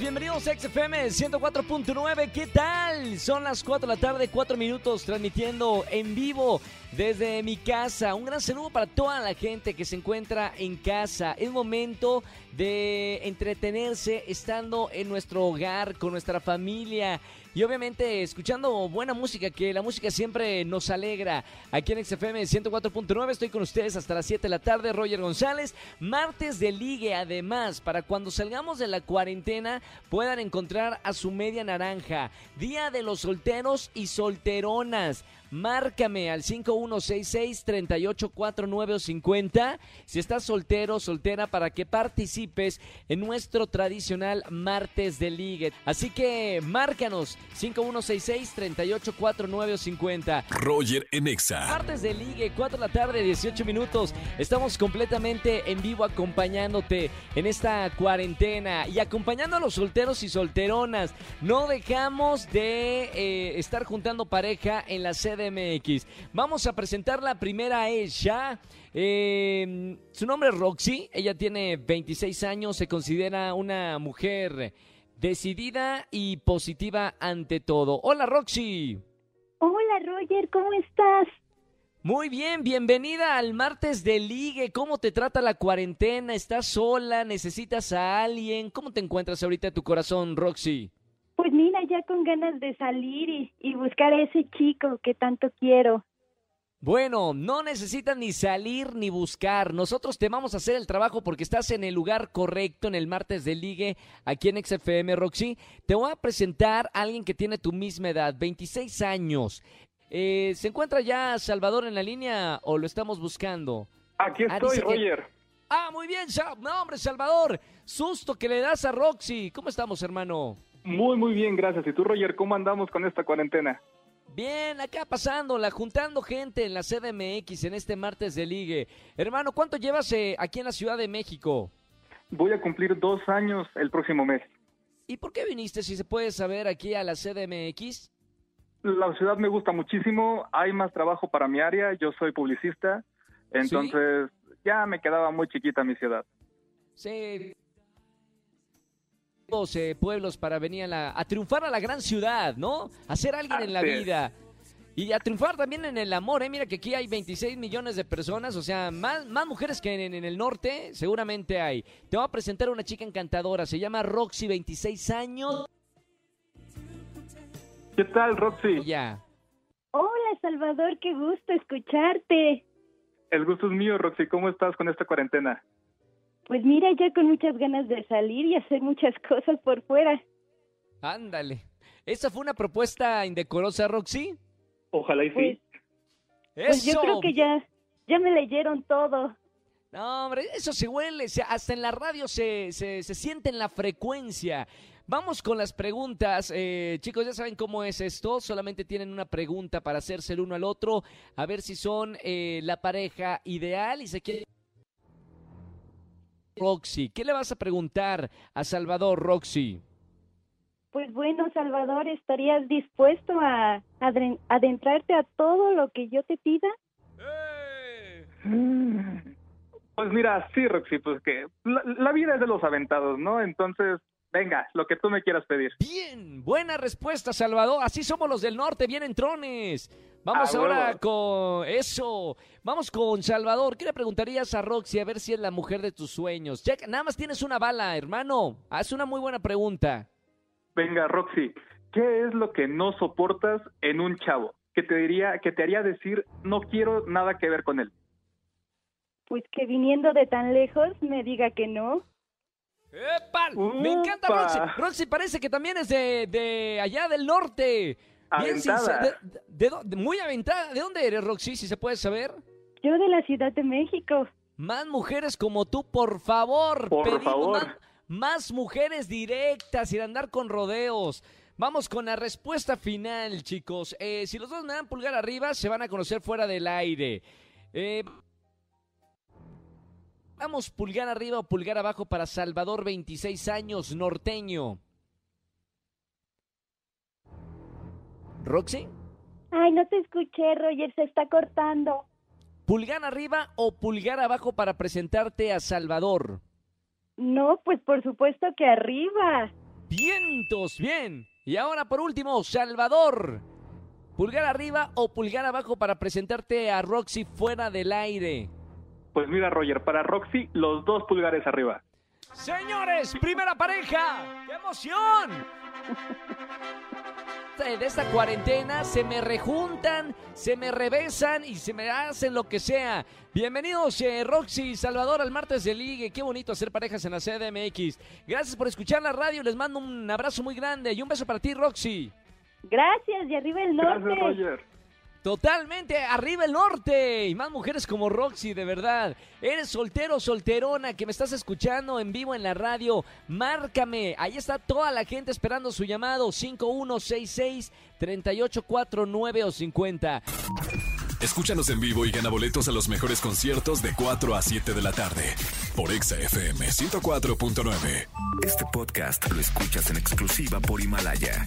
bienvenidos a XFM 104.9. ¿Qué tal? Son las 4 de la tarde, 4 minutos transmitiendo en vivo desde mi casa. Un gran saludo para toda la gente que se encuentra en casa. Es momento de entretenerse estando en nuestro hogar, con nuestra familia y obviamente escuchando buena música, que la música siempre nos alegra. Aquí en XFM 104.9 estoy con ustedes hasta las 7 de la tarde, Roger González. Martes de ligue, además, para cuando salgamos de la cuarentena puedan encontrar a su media naranja. Día de los solteros y solteronas. Márcame al 5166-384950 si estás soltero o soltera para que participes en nuestro tradicional martes de ligue. Así que márcanos 5166-384950. Roger en Exa. Martes de ligue, 4 de la tarde, 18 minutos. Estamos completamente en vivo acompañándote en esta cuarentena y acompañando a los solteros y solteronas. No dejamos de eh, estar juntando pareja en la CDMX. Vamos a presentar la primera ella. Eh, su nombre es Roxy, ella tiene 26 años, se considera una mujer decidida y positiva ante todo. Hola Roxy. Hola Roger, ¿cómo estás? Muy bien, bienvenida al martes de ligue. ¿Cómo te trata la cuarentena? ¿Estás sola? ¿Necesitas a alguien? ¿Cómo te encuentras ahorita tu corazón, Roxy? Pues mira, ya con ganas de salir y, y buscar a ese chico que tanto quiero. Bueno, no necesitas ni salir ni buscar. Nosotros te vamos a hacer el trabajo porque estás en el lugar correcto en el martes de ligue aquí en XFM, Roxy. Te voy a presentar a alguien que tiene tu misma edad, 26 años. Eh, ¿Se encuentra ya Salvador en la línea o lo estamos buscando? Aquí Ah, estoy, que- Roger. Ah, muy bien, no, hombre, Salvador. Susto que le das a Roxy. ¿Cómo estamos, hermano? Muy, muy bien, gracias. ¿Y tú, Roger, cómo andamos con esta cuarentena? Bien, acá pasándola, juntando gente en la CDMX en este martes de ligue. Hermano, ¿cuánto llevas eh, aquí en la Ciudad de México? Voy a cumplir dos años el próximo mes. ¿Y por qué viniste, si se puede saber, aquí a la CDMX? La ciudad me gusta muchísimo, hay más trabajo para mi área, yo soy publicista, entonces ya me quedaba muy chiquita mi ciudad. Sí. Eh, pueblos para venir a, la- a triunfar a la gran ciudad, ¿no? A ser alguien en la es. vida. Y a triunfar también en el amor, ¿eh? Mira que aquí hay 26 millones de personas, o sea, más, más mujeres que en, en el norte, seguramente hay. Te voy a presentar a una chica encantadora, se llama Roxy, 26 años. ¿Qué tal, Roxy? Ya. Hola Salvador, qué gusto escucharte. El gusto es mío, Roxy. ¿Cómo estás con esta cuarentena? Pues mira, ya con muchas ganas de salir y hacer muchas cosas por fuera. Ándale. ¿Esa fue una propuesta indecorosa, Roxy? Ojalá y sí. Pues, pues yo creo que ya, ya me leyeron todo. No, hombre, eso se huele, se- hasta en la radio se, se, se siente en la frecuencia. Vamos con las preguntas. Eh, chicos, ya saben cómo es esto. Solamente tienen una pregunta para hacerse el uno al otro, a ver si son eh, la pareja ideal y se quieren... Roxy, ¿qué le vas a preguntar a Salvador, Roxy? Pues bueno, Salvador, ¿estarías dispuesto a adentrarte a todo lo que yo te pida? Pues mira, sí, Roxy, pues que la, la vida es de los aventados, ¿no? Entonces, venga, lo que tú me quieras pedir. Bien, buena respuesta, Salvador. Así somos los del norte, vienen trones. Vamos Ah, ahora con eso. Vamos con Salvador. ¿Qué le preguntarías a Roxy a ver si es la mujer de tus sueños? Ya que nada más tienes una bala, hermano. Haz una muy buena pregunta. Venga, Roxy, ¿qué es lo que no soportas en un chavo? Que te diría, que te haría decir, no quiero nada que ver con él. Pues que viniendo de tan lejos me diga que no. ¡Epa! Me encanta. Roxy. Roxy parece que también es de, de allá del norte. Bien sincera- de- de dó- de- muy aventada. ¿De dónde eres, Roxy, si se puede saber? Yo de la Ciudad de México. Más mujeres como tú, por favor. Por Pedimos favor. Más, más mujeres directas sin andar con rodeos. Vamos con la respuesta final, chicos. Eh, si los dos me dan pulgar arriba, se van a conocer fuera del aire. Eh, vamos pulgar arriba o pulgar abajo para Salvador, 26 años, norteño. ¿Roxy? Ay, no te escuché, Roger, se está cortando. ¿Pulgar arriba o pulgar abajo para presentarte a Salvador? No, pues por supuesto que arriba. Vientos, bien. Y ahora por último, Salvador. ¿Pulgar arriba o pulgar abajo para presentarte a Roxy fuera del aire? Pues mira, Roger, para Roxy, los dos pulgares arriba. Señores, primera pareja. ¡Qué emoción! De esta cuarentena se me rejuntan, se me rebesan y se me hacen lo que sea. Bienvenidos, eh, Roxy y Salvador, al martes de Ligue. Qué bonito hacer parejas en la CDMX. Gracias por escuchar la radio. Les mando un abrazo muy grande y un beso para ti, Roxy. Gracias, y arriba el norte. Gracias, Roger. Totalmente, arriba el norte y más mujeres como Roxy, de verdad. Eres soltero, solterona, que me estás escuchando en vivo en la radio. Márcame, ahí está toda la gente esperando su llamado 5166-3849 o 50. Escúchanos en vivo y gana boletos a los mejores conciertos de 4 a 7 de la tarde por Exa FM 104.9. Este podcast lo escuchas en exclusiva por Himalaya.